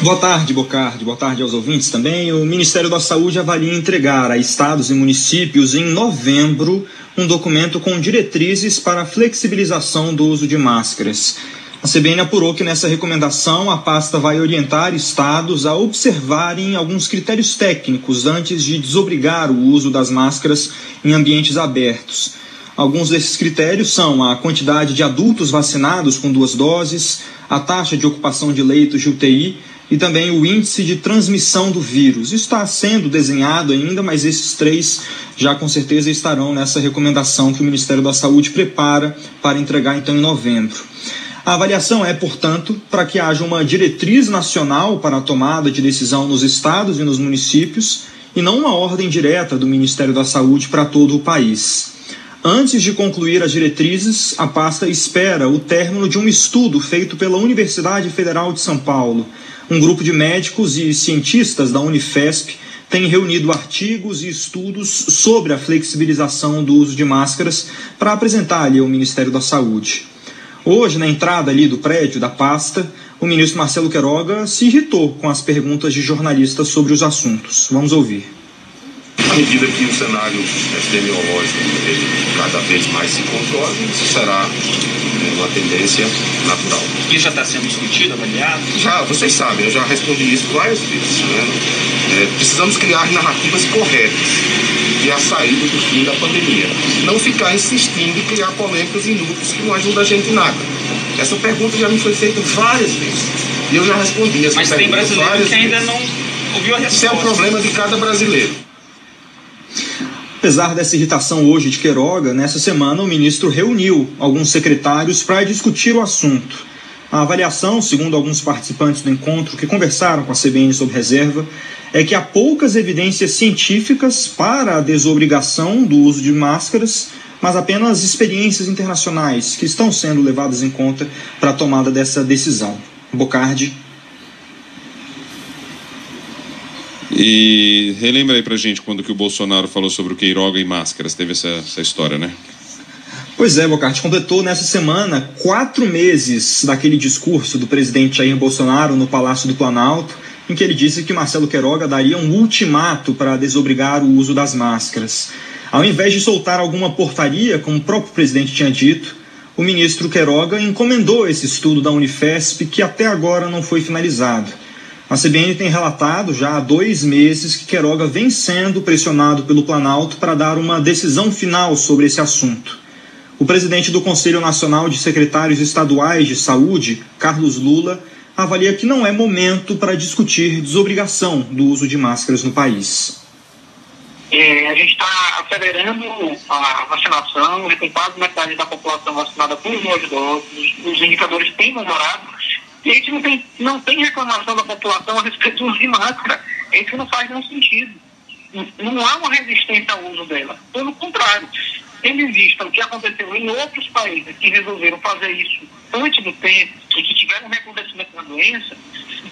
Boa tarde, Bocardi. Boa tarde aos ouvintes também. O Ministério da Saúde avalia entregar a estados e municípios em novembro um documento com diretrizes para a flexibilização do uso de máscaras. A CBN apurou que nessa recomendação a pasta vai orientar estados a observarem alguns critérios técnicos antes de desobrigar o uso das máscaras em ambientes abertos. Alguns desses critérios são a quantidade de adultos vacinados com duas doses, a taxa de ocupação de leitos de UTI e também o índice de transmissão do vírus. Isso está sendo desenhado ainda, mas esses três já com certeza estarão nessa recomendação que o Ministério da Saúde prepara para entregar então em novembro. A avaliação é, portanto, para que haja uma diretriz nacional para a tomada de decisão nos estados e nos municípios e não uma ordem direta do Ministério da Saúde para todo o país. Antes de concluir as diretrizes, a pasta espera o término de um estudo feito pela Universidade Federal de São Paulo um grupo de médicos e cientistas da Unifesp tem reunido artigos e estudos sobre a flexibilização do uso de máscaras para apresentar ali ao Ministério da Saúde. Hoje, na entrada ali do prédio da pasta, o ministro Marcelo Queiroga se irritou com as perguntas de jornalistas sobre os assuntos. Vamos ouvir. À medida que o cenário epidemiológico cada vez mais se controla, isso será uma tendência natural. Isso já está sendo discutido, avaliado? Já, vocês sabem, eu já respondi isso várias vezes. Né? É, precisamos criar narrativas corretas e a saída do fim da pandemia. Não ficar insistindo em criar polêmicas inúteis que não ajudam a gente em nada. Essa pergunta já me foi feita várias vezes. E eu já respondi essa Mas pergunta tem brasileiro que ainda não ouviu a resposta. Isso é o problema de cada brasileiro. Apesar dessa irritação hoje de Queiroga, nessa semana o ministro reuniu alguns secretários para discutir o assunto. A avaliação, segundo alguns participantes do encontro que conversaram com a CBN sobre reserva, é que há poucas evidências científicas para a desobrigação do uso de máscaras, mas apenas experiências internacionais que estão sendo levadas em conta para a tomada dessa decisão. Bocardi. E relembra aí pra gente quando que o Bolsonaro falou sobre o Queiroga e máscaras. Teve essa, essa história, né? Pois é, Bocarte, completou nessa semana quatro meses daquele discurso do presidente Jair Bolsonaro no Palácio do Planalto, em que ele disse que Marcelo Queiroga daria um ultimato para desobrigar o uso das máscaras. Ao invés de soltar alguma portaria, como o próprio presidente tinha dito, o ministro Queiroga encomendou esse estudo da Unifesp, que até agora não foi finalizado. A CBN tem relatado já há dois meses que Queiroga vem sendo pressionado pelo Planalto para dar uma decisão final sobre esse assunto. O presidente do Conselho Nacional de Secretários Estaduais de Saúde, Carlos Lula, avalia que não é momento para discutir desobrigação do uso de máscaras no país. É, a gente está acelerando a vacinação, já tem quase metade da população vacinada por duas doses, os indicadores têm melhorado, a gente não tem, não tem reclamação da população a respeito do uso de máscara. Isso não faz nenhum sentido. Não há uma resistência ao uso dela. Pelo contrário, tendo em vista o que aconteceu em outros países que resolveram fazer isso antes do tempo e que tiveram recrudescimento da doença,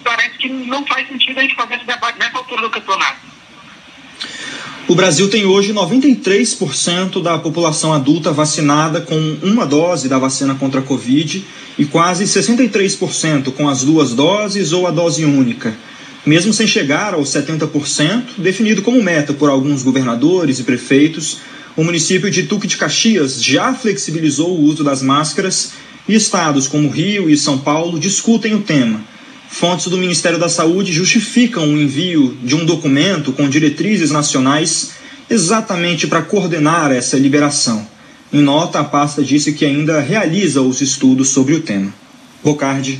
parece que não faz sentido a gente fazer esse debate nessa altura do campeonato. O Brasil tem hoje 93% da população adulta vacinada com uma dose da vacina contra a Covid e quase 63% com as duas doses ou a dose única. Mesmo sem chegar aos 70%, definido como meta por alguns governadores e prefeitos, o município de Duque de Caxias já flexibilizou o uso das máscaras e estados como Rio e São Paulo discutem o tema. Fontes do Ministério da Saúde justificam o envio de um documento com diretrizes nacionais exatamente para coordenar essa liberação. Em nota, a pasta disse que ainda realiza os estudos sobre o tema. Bocardi